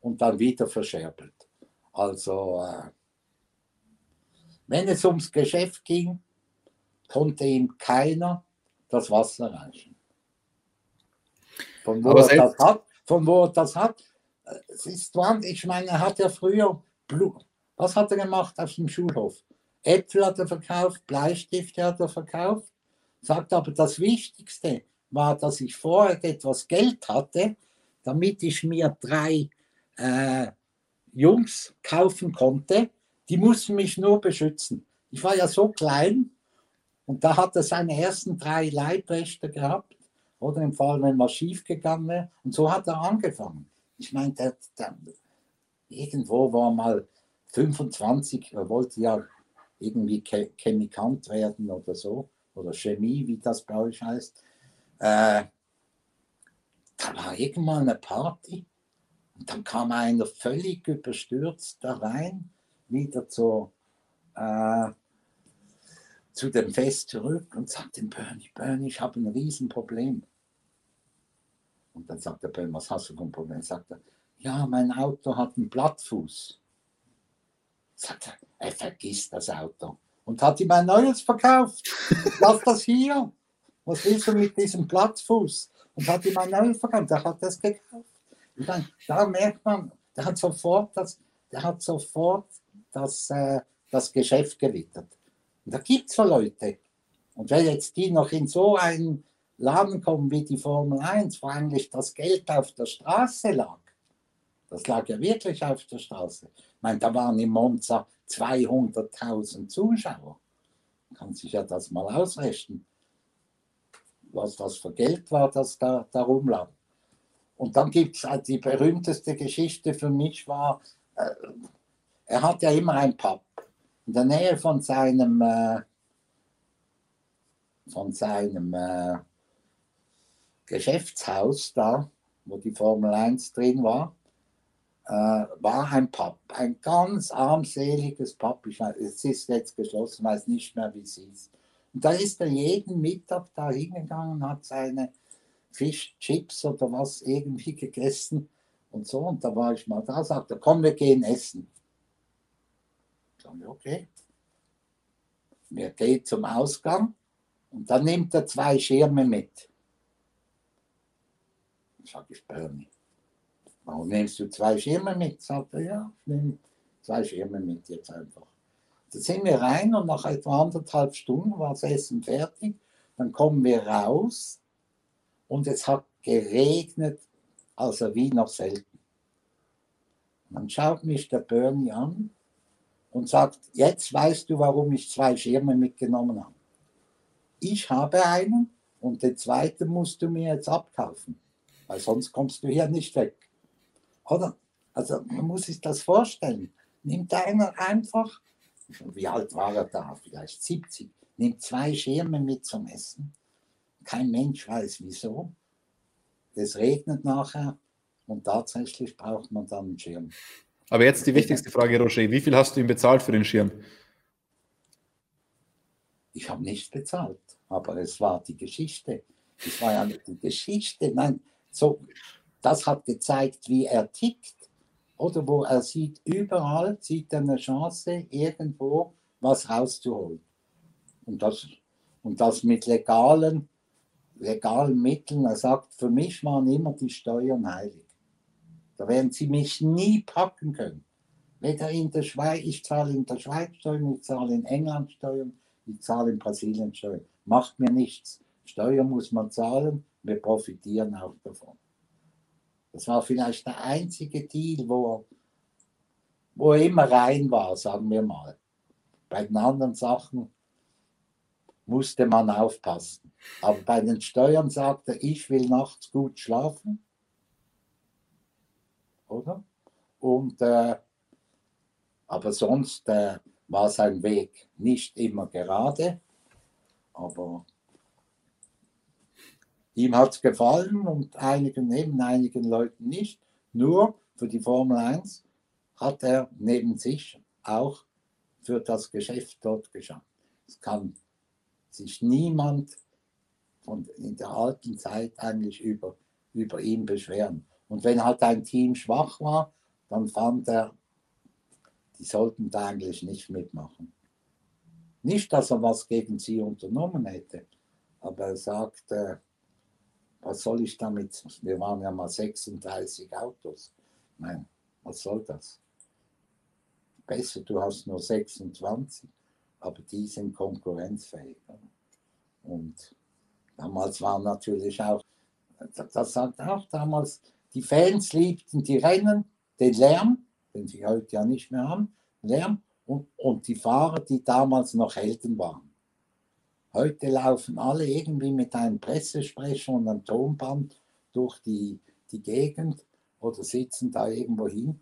und dann wieder verscherbelt. Also, äh, wenn es ums Geschäft ging, konnte ihm keiner das Wasser reichen. Von wo, er das hat, von wo er das hat, äh, es ist ich meine, er hat ja früher Blut, was hat er gemacht auf dem Schulhof? Äpfel hat er verkauft, Bleistifte hat er verkauft. Sagt aber, das Wichtigste war, dass ich vorher etwas Geld hatte, damit ich mir drei äh, Jungs kaufen konnte. Die mussten mich nur beschützen. Ich war ja so klein und da hat er seine ersten drei Leibwächter gehabt. Oder im Fall, wenn was schief gegangen wäre. Und so hat er angefangen. Ich meine, der, der, irgendwo war mal 25, er wollte ja irgendwie Chemikant werden oder so, oder Chemie, wie das bei euch heißt. Äh, da war irgendwann eine Party und dann kam einer völlig überstürzt da rein, wieder zur, äh, zu dem Fest zurück und sagte Bernie, Bernie, ich habe ein Riesenproblem. Und dann sagt der Bernie, was hast du für ein Problem? Sagt er, ja, mein Auto hat einen Blattfuß. Sagt er, er vergisst das Auto und hat ihm ein neues verkauft. Lass das hier. Was willst du mit diesem Platzfuß? Und hat ihm ein neues verkauft. Der hat das gekauft. Und dann, da merkt man, der hat sofort das, der hat sofort das, äh, das Geschäft gewittert. Und da gibt es so Leute. Und wenn jetzt die noch in so einen Laden kommen wie die Formel 1, wo eigentlich das Geld auf der Straße lag, das lag ja wirklich auf der Straße. Meine, da waren im Monza 200.000 Zuschauer. Man kann sich ja das mal ausrechnen, was das für Geld war, das da, da rumlag. Und dann gibt es halt die berühmteste Geschichte für mich war, äh, er hat ja immer ein Pub in der Nähe von seinem, äh, von seinem äh, Geschäftshaus da, wo die Formel 1 drin war war ein Pub, ein ganz armseliges Pub. Ich weiß, es ist jetzt geschlossen, weiß nicht mehr, wie es hieß. Und da ist er jeden Mittag da hingegangen, hat seine Fischchips oder was irgendwie gegessen und so. Und da war ich mal da, sagte, komm, wir gehen essen. Ich sage, okay. Wir gehen zum Ausgang und dann nimmt er zwei Schirme mit. Sage, ich Bernie Warum nimmst du zwei Schirme mit? Sagt er, ja, ich nehme zwei Schirme mit jetzt einfach. Dann sind wir rein und nach etwa anderthalb Stunden war das Essen fertig. Dann kommen wir raus und es hat geregnet, also wie noch selten. dann schaut mich der Bernie an und sagt, jetzt weißt du, warum ich zwei Schirme mitgenommen habe. Ich habe einen und den zweiten musst du mir jetzt abkaufen, weil sonst kommst du hier nicht weg. Oder? Also man muss sich das vorstellen. Nimmt einer einfach, wie alt war er da? Vielleicht 70. Nimmt zwei Schirme mit zum Essen. Kein Mensch weiß wieso. Es regnet nachher und tatsächlich braucht man dann einen Schirm.
Aber jetzt die wichtigste Frage, Roger. Wie viel hast du ihm bezahlt für den Schirm?
Ich habe nichts bezahlt, aber es war die Geschichte. Es war ja die Geschichte. Nein, so, das hat gezeigt, wie er tickt. Oder wo er sieht, überall sieht er eine Chance, irgendwo was rauszuholen. Und das, und das mit legalen, legalen Mitteln. Er sagt, für mich waren immer die Steuern heilig. Da werden sie mich nie packen können. Weder in der Schweiz, ich zahle in der Schweiz Steuern, ich zahle in England Steuern, ich zahle in Brasilien Steuern. Macht mir nichts. Steuern muss man zahlen, wir profitieren auch davon. Das war vielleicht der einzige Deal, wo, wo er immer rein war, sagen wir mal. Bei den anderen Sachen musste man aufpassen. Aber bei den Steuern sagte er, ich will nachts gut schlafen. Oder? Und, äh, aber sonst äh, war sein Weg nicht immer gerade. Aber Ihm hat es gefallen und einigen, neben einigen Leuten nicht. Nur für die Formel 1 hat er neben sich auch für das Geschäft dort geschafft. Es kann sich niemand von in der alten Zeit eigentlich über, über ihn beschweren. Und wenn halt ein Team schwach war, dann fand er, die sollten da eigentlich nicht mitmachen. Nicht, dass er was gegen sie unternommen hätte, aber er sagte, was soll ich damit? Wir waren ja mal 36 Autos. Nein, was soll das? Besser, du hast nur 26, aber die sind konkurrenzfähig. Und damals war natürlich auch, das sagt auch damals, die Fans liebten die Rennen, den Lärm, den sie heute ja nicht mehr haben, Lärm und, und die Fahrer, die damals noch Helden waren. Heute laufen alle irgendwie mit einem Pressesprecher und einem Tonband durch die, die Gegend oder sitzen da irgendwo hin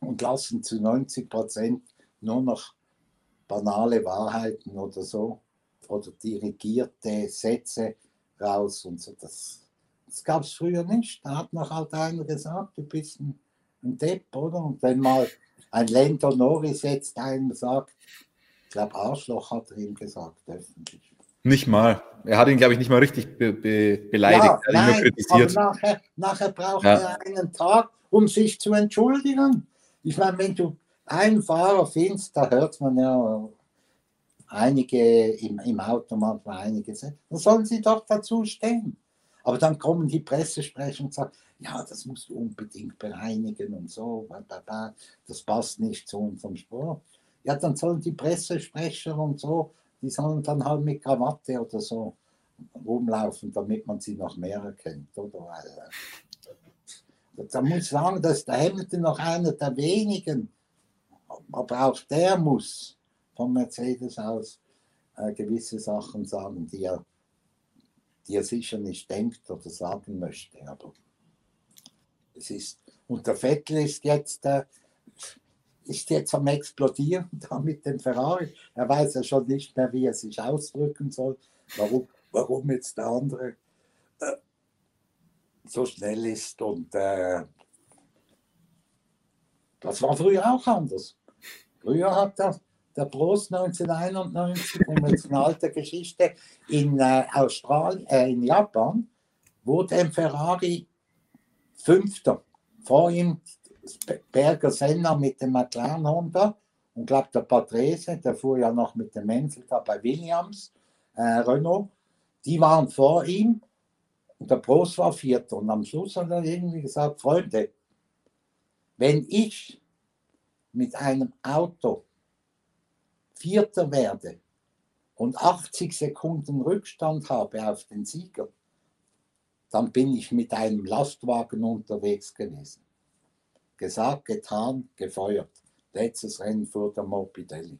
und lassen zu 90 Prozent nur noch banale Wahrheiten oder so oder dirigierte Sätze raus und so. Das, das gab es früher nicht. Da hat noch halt einer gesagt, du bist ein, ein Depp, oder? Und wenn mal ein Lando Norris jetzt einem sagt, ich glaube Arschloch hat er ihm gesagt, öffentlich.
Nicht mal. Er hat ihn, glaube ich, nicht mal richtig be be beleidigt. Ja, er
hat ihn nur kritisiert. Aber nachher, nachher braucht ja. er einen Tag, um sich zu entschuldigen. Ich meine, wenn du einen Fahrer findest, da hört man ja einige im, im Auto manchmal einige dann sollen sie doch dazu stehen. Aber dann kommen die Pressesprecher und sagen, ja, das musst du unbedingt bereinigen und so, das passt nicht zu unserem Sport. Ja, dann sollen die Pressesprecher und so, die sollen dann halt mit Krawatte oder so rumlaufen, damit man sie noch mehr erkennt, oder? Da muss ich sagen, dass der Hamilton noch einer der wenigen, aber auch der muss von Mercedes aus äh, gewisse Sachen sagen, die er, die er sicher nicht denkt oder sagen möchte. Aber es ist, und der Vettel ist jetzt, äh, ist jetzt am Explodieren da mit dem Ferrari. Er weiß ja schon nicht mehr, wie er sich ausdrücken soll, warum, warum jetzt der andere äh, so schnell ist. Und äh, das war früher auch anders. Früher hat er der Prost 1991, um jetzt eine alte Geschichte, in äh, Australien, äh, in Japan, wurde ein Ferrari Fünfter. Vor ihm Berger Senna mit dem McLaren Honda und glaube der Patrese, der fuhr ja noch mit dem Menzel da bei Williams, äh, Renault, die waren vor ihm und der Prost war Vierter. Und am Schluss hat er irgendwie gesagt, Freunde, wenn ich mit einem Auto Vierter werde und 80 Sekunden Rückstand habe auf den Sieger, dann bin ich mit einem Lastwagen unterwegs gewesen. Gesagt, getan, gefeuert. Letztes Rennen fuhr der Morbidelli.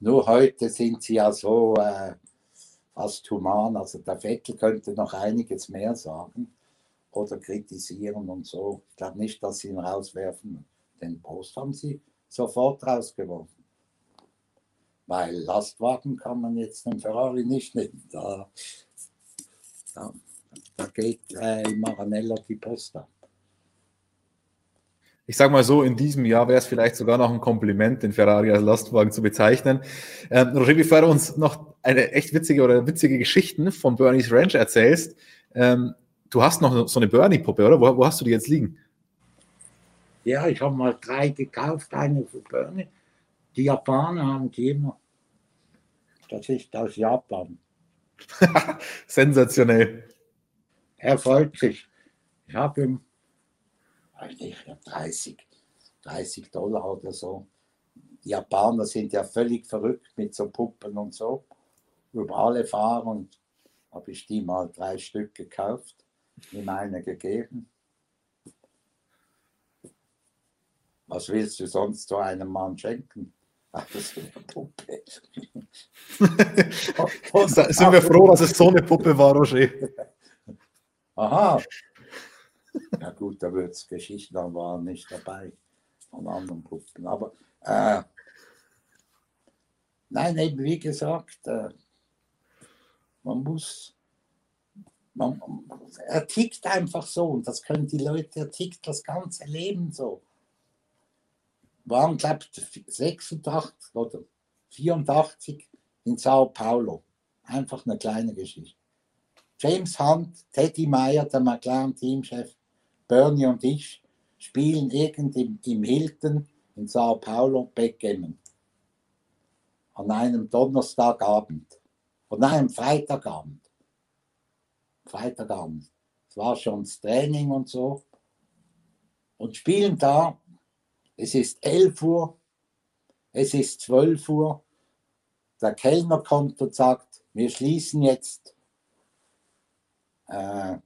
Nur heute sind sie ja so äh, fast human. Also der Vettel könnte noch einiges mehr sagen oder kritisieren und so. Ich glaube nicht, dass sie ihn rauswerfen. Den Post haben sie sofort rausgeworfen weil Lastwagen kann man jetzt den Ferrari nicht nehmen. Da, da, da geht äh, Maranello die Post ab.
Ich sage mal so, in diesem Jahr wäre es vielleicht sogar noch ein Kompliment, den Ferrari als Lastwagen zu bezeichnen. Ähm, Roger, bevor du uns noch eine echt witzige oder witzige Geschichten von Bernie's Ranch erzählst, ähm, du hast noch so eine Bernie-Puppe, oder? Wo, wo, hast du die jetzt liegen?
Ja, ich habe mal drei gekauft, eine für Bernie die Japaner haben die immer. Das ist aus Japan.
Sensationell.
Er freut sich. Ich habe ihm, weiß nicht, 30, 30 Dollar oder so. Die Japaner sind ja völlig verrückt mit so Puppen und so. Über alle fahren und habe ich die mal drei Stück gekauft, ihm eine gegeben. Was willst du sonst so einem Mann schenken? Ist eine Puppe.
Sind wir froh, dass es so eine Puppe war, Roger.
Aha. Ja gut, da wird es Geschichten, da waren nicht dabei von anderen Puppen. Aber äh, nein, eben wie gesagt, äh, man muss, man, er tickt einfach so und das können die Leute, er tickt das ganze Leben so waren, glaube ich, 86 oder 84 in Sao Paulo. Einfach eine kleine Geschichte. James Hunt, Teddy Meyer, der McLaren-Teamchef, Bernie und ich spielen irgend im, im Hilton in Sao Paulo Backgammon. An einem Donnerstagabend. Oder nein, Freitagabend. Freitagabend. Es war schon das Training und so. Und spielen da es ist 11 Uhr, es ist 12 Uhr. Der Kellner kommt und sagt, wir schließen jetzt. Äh,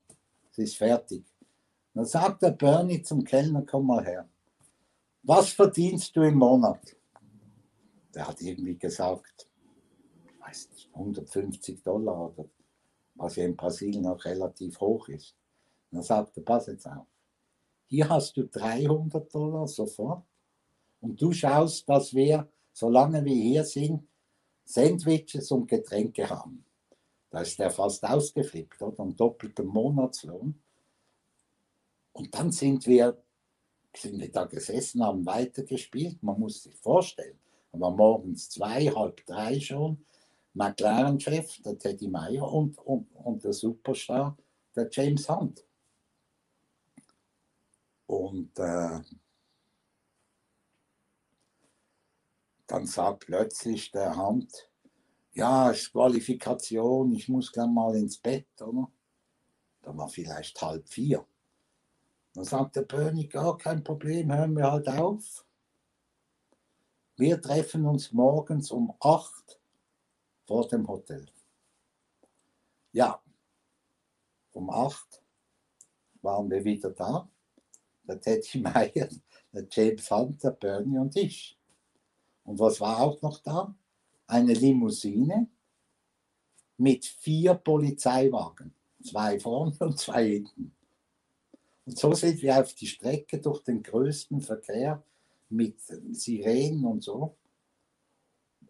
es ist fertig. Dann sagt der Bernie zum Kellner, komm mal her. Was verdienst du im Monat? Der hat irgendwie gesagt, weiß nicht, 150 Dollar oder was ja in Brasilien auch relativ hoch ist. Dann sagt er, pass jetzt auf. Hier hast du 300 Dollar sofort und du schaust, dass wir solange wir hier sind, Sandwiches und Getränke haben. Da ist der fast ausgeflippt, oder? Einen doppelten Monatslohn. Und dann sind wir, sind wir da gesessen, haben weitergespielt. Man muss sich vorstellen, war morgens zwei, halb drei schon. McLaren-Chef, der Teddy Meyer und, und, und der Superstar, der James Hunt. Und äh, dann sagt plötzlich der Hunt, ja, es ist Qualifikation, ich muss gleich mal ins Bett, oder? Da war vielleicht halb vier. Dann sagt der Bernie, gar kein Problem, hören wir halt auf. Wir treffen uns morgens um 8 vor dem Hotel. Ja, um 8 waren wir wieder da. Der Teddy Meyer, der James Hunter, Bernie und ich. Und was war auch noch da? Eine Limousine mit vier Polizeiwagen. Zwei vorne und zwei hinten. Und so sind wir auf die Strecke durch den größten Verkehr mit Sirenen und so.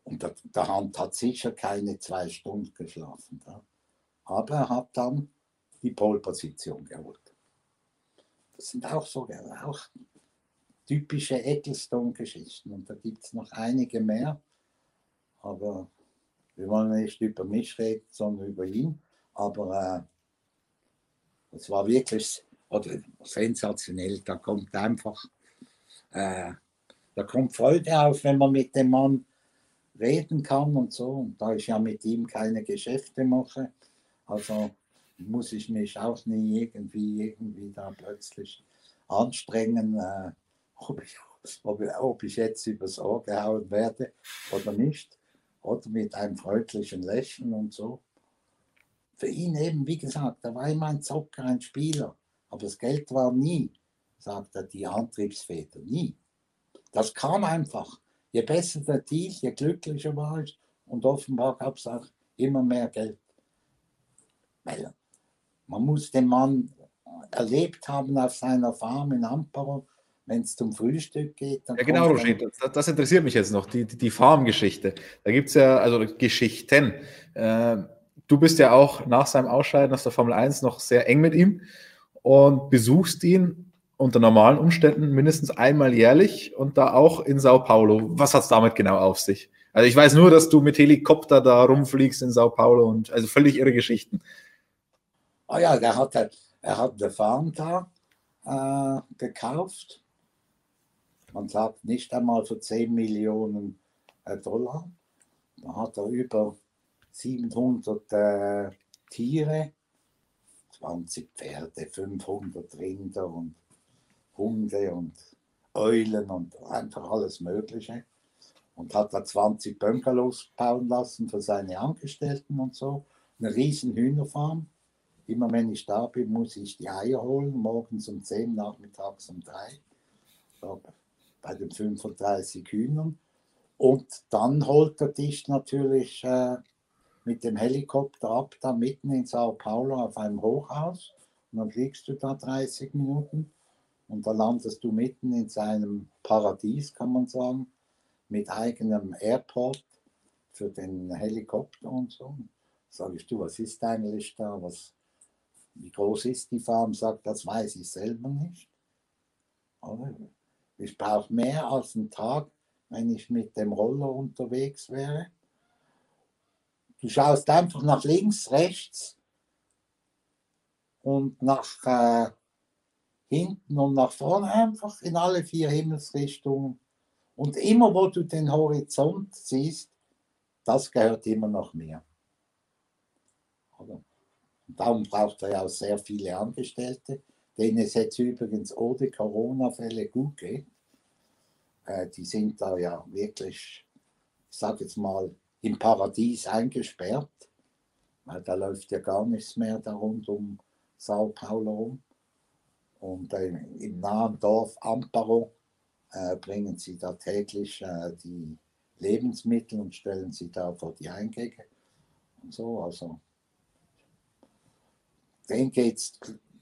Und der, der Hand hat sicher keine zwei Stunden geschlafen. Da. Aber er hat dann die Polposition geholt. Das sind auch so auch typische Ecclestone-Geschichten. Und da gibt es noch einige mehr. Aber wir wollen nicht über mich reden, sondern über ihn. Aber äh, es war wirklich oder sensationell. Da kommt einfach äh, da kommt Freude auf, wenn man mit dem Mann reden kann und so. Und da ich ja mit ihm keine Geschäfte mache, also muss ich mich auch nie irgendwie, irgendwie da plötzlich anstrengen, äh, ob, ich, ob, ob ich jetzt übers Ohr gehauen werde oder nicht. Oder mit einem freundlichen Lächeln und so. Für ihn eben, wie gesagt, er war immer ein Zocker, ein Spieler. Aber das Geld war nie, sagt er, die Antriebsfeder, nie. Das kam einfach. Je besser der Deal, je glücklicher war ich. Und offenbar gab es auch immer mehr Geld. Weil man muss den Mann erlebt haben auf seiner Farm in Amparo, wenn es zum Frühstück geht.
ja, genau, Roger, das, das, interessiert mich jetzt noch, die, die Farmgeschichte. Da gibt es ja, also Geschichten. Äh, du bist ja auch nach seinem Ausscheiden aus der Formel 1 noch sehr eng mit ihm und besuchst ihn unter normalen Umständen mindestens einmal jährlich und da auch in Sao Paulo. Was hat es damit genau auf sich? Also ich weiß nur, dass du mit Helikopter da rumfliegst in Sao Paulo und also völlig irre Geschichten.
Oh ja, der hat, er hat eine Farm da äh, gekauft. Man sagt nicht einmal für 10 Millionen äh, Dollar. Da hat er über 700 äh, Tiere, 20 Pferde, 500 Rinder und Hunde und Eulen und einfach alles Mögliche. Und hat da 20 Bungalows bauen lassen für seine Angestellten und so. Eine riesen Hühnerfarm. Immer wenn ich da bin, muss ich die Eier holen, morgens um 10, nachmittags um 3. So, bei den 35 Hühnern. Und dann holt er dich natürlich äh, mit dem Helikopter ab, da mitten in Sao Paulo auf einem Hochhaus. Und dann fliegst du da 30 Minuten und da landest du mitten in seinem Paradies, kann man sagen, mit eigenem Airport für den Helikopter und so. Sag ich, du, was ist eigentlich da? Was, wie groß ist die Farm? Sagt, das weiß ich selber nicht. Aber ich brauche mehr als einen Tag, wenn ich mit dem Roller unterwegs wäre. Du schaust einfach nach links, rechts und nach äh, hinten und nach vorne, einfach in alle vier Himmelsrichtungen. Und immer, wo du den Horizont siehst, das gehört immer noch mir. Darum braucht er ja auch sehr viele Angestellte, denen es jetzt übrigens ohne Corona-Fälle gut geht. Äh, die sind da ja wirklich, ich sage jetzt mal, im Paradies eingesperrt, weil da läuft ja gar nichts mehr da rund um Sao Paulo rum. Und äh, im nahen Dorf Amparo äh, bringen sie da täglich äh, die Lebensmittel und stellen sie da vor die Eingänge und so. Also, denen geht es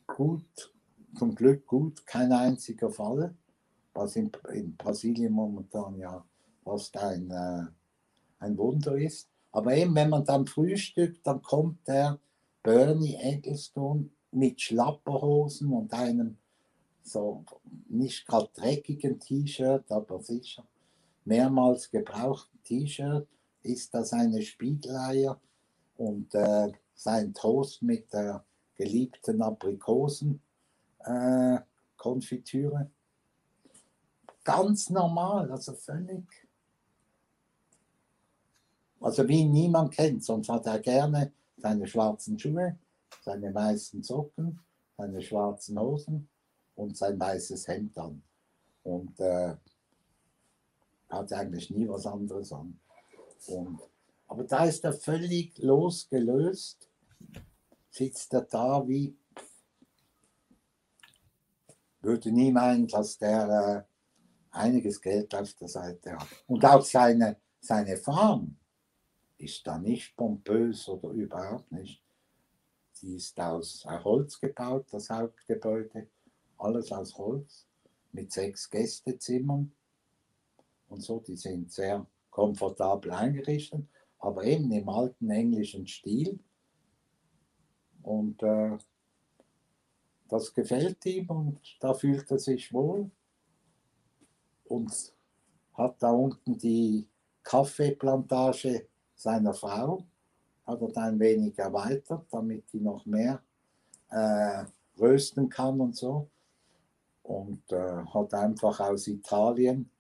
gut, zum Glück gut, kein einziger Fall, was in, in Brasilien momentan ja was ein, äh, ein Wunder ist. Aber eben, wenn man dann frühstückt, dann kommt der Bernie Ecclestone mit Schlapperhosen und einem so nicht gerade dreckigen T-Shirt, aber sicher mehrmals gebrauchten T-Shirt, ist das eine Spiegeleier und äh, sein Toast mit der geliebten Aprikosen-Konfitüre. Äh, Ganz normal, also völlig. Also wie niemand kennt, sonst hat er gerne seine schwarzen Schuhe, seine weißen Socken, seine schwarzen Hosen und sein weißes Hemd an. Und äh, hat eigentlich nie was anderes an. Und, aber da ist er völlig losgelöst, sitzt er da wie, würde nie meinen, dass der äh, einiges Geld auf der Seite hat. Und auch seine, seine Farm ist da nicht pompös oder überhaupt nicht. Sie ist aus Holz gebaut, das Hauptgebäude, alles aus Holz, mit sechs Gästezimmern und so. Die sind sehr komfortabel eingerichtet, aber eben im alten englischen Stil. Und äh, das gefällt ihm und da fühlt er sich wohl und hat da unten die Kaffeeplantage seiner Frau, hat er da ein wenig erweitert, damit die noch mehr äh, rösten kann und so. Und äh, hat einfach aus Italien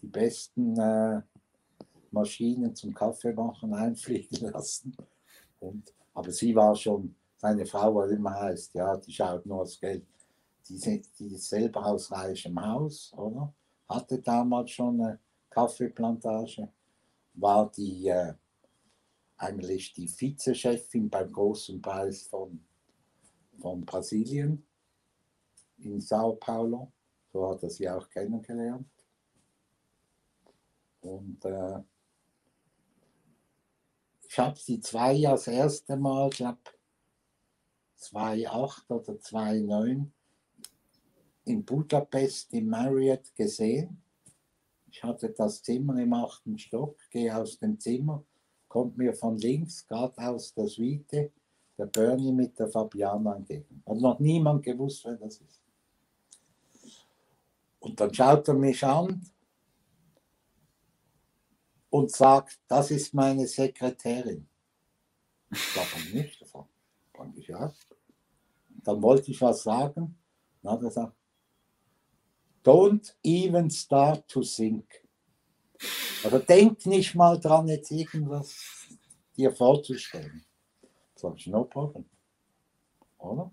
die besten äh, Maschinen zum Kaffeemachen einfliegen lassen. Und, aber sie war schon, seine Frau, was immer heißt, ja, die schaut nur aufs Geld. Die, die ist selber aus reichem Haus, oder? Hatte damals schon eine Kaffeeplantage, war die äh, eigentlich die Vizechefin beim großen Preis von, von Brasilien in Sao Paulo. So hat er sie auch kennengelernt. Und äh, ich habe sie zwei Jahre das erste Mal, ich glaube 2008 oder 2009 in Budapest im Marriott gesehen. Ich hatte das Zimmer im achten Stock, gehe aus dem Zimmer, kommt mir von links, gerade aus der Suite, der Bernie mit der Fabiana entgegen. Hat noch niemand gewusst, wer das ist. Und dann schaut er mich an und sagt, das ist meine Sekretärin. Ich glaube nicht, davon. Fand ich ja. Dann wollte ich was sagen. Dann hat er gesagt, don't even start to think. Also denk nicht mal dran, jetzt irgendwas dir vorzustellen. Sag ich, no problem. Oder?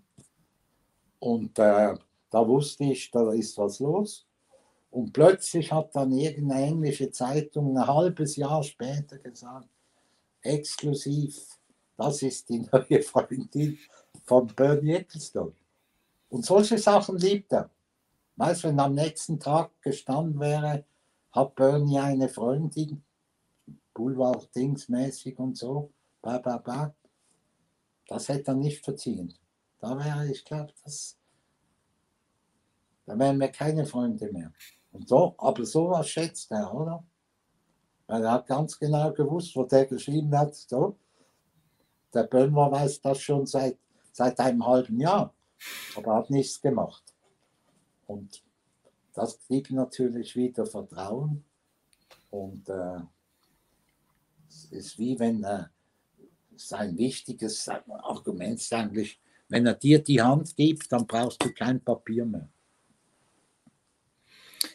Und äh, da wusste ich, da ist was los. Und plötzlich hat dann irgendeine englische Zeitung ein halbes Jahr später gesagt, exklusiv, das ist die neue Freundin von Bernie Ecclestone. Und solche Sachen liebt er. Weißt du, wenn am nächsten Tag gestanden wäre, hat Bernie eine Freundin, Boulevard-Dings-mäßig und so, ba, ba, ba. das hätte er nicht verziehen. Da wäre, ich glaube, das, da wären wir keine Freunde mehr. Und so, aber sowas schätzt er, oder? Weil er hat ganz genau gewusst, wo der geschrieben hat, so. Der Böhmer weiß das schon seit, seit einem halben Jahr, aber hat nichts gemacht. Und das gibt natürlich wieder Vertrauen. Und äh, es ist wie wenn äh, sein wichtiges Argument ist eigentlich, wenn er dir die Hand gibt, dann brauchst du kein Papier mehr.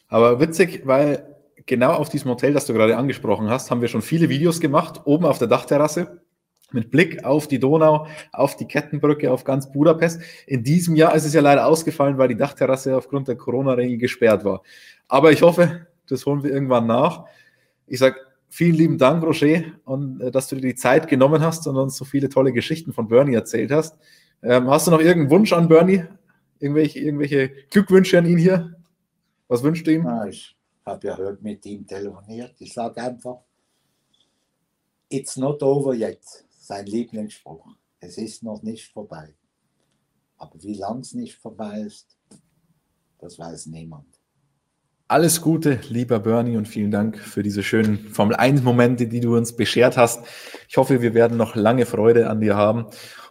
Aber witzig, weil genau auf diesem Hotel, das du gerade angesprochen hast, haben wir schon viele Videos gemacht, oben auf der Dachterrasse mit Blick auf die Donau, auf die Kettenbrücke, auf ganz Budapest. In diesem Jahr ist es ja leider ausgefallen, weil die Dachterrasse aufgrund der Corona-Regel gesperrt war. Aber ich hoffe, das holen wir irgendwann nach. Ich sage vielen lieben Dank, Roger, und äh, dass du dir die Zeit genommen hast und uns so viele tolle Geschichten von Bernie erzählt hast. Ähm, hast du noch irgendeinen Wunsch an Bernie? Irgendwelche, irgendwelche Glückwünsche an ihn hier? Was wünscht du ihm?
Ja, ich habe ja heute mit ihm telefoniert. Ich sage einfach, it's not over yet, sein Lieblingsspruch. Es ist noch nicht vorbei. Aber wie lang es nicht vorbei ist, das weiß niemand.
Alles Gute, lieber Bernie, und vielen Dank für diese schönen Formel 1-Momente, die du uns beschert hast. Ich hoffe, wir werden noch lange Freude an dir haben.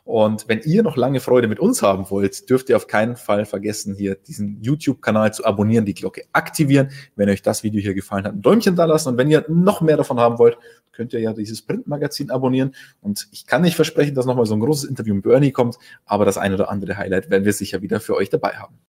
Und wenn ihr noch lange Freude mit uns haben wollt, dürft ihr auf keinen Fall vergessen, hier diesen YouTube-Kanal zu abonnieren, die Glocke aktivieren. Wenn euch das Video hier gefallen hat, ein Däumchen da lassen. Und wenn ihr noch mehr davon haben wollt, könnt ihr ja dieses Printmagazin abonnieren. Und ich kann nicht versprechen, dass nochmal so ein großes Interview mit Bernie kommt, aber das eine oder andere Highlight werden wir sicher wieder für euch dabei haben.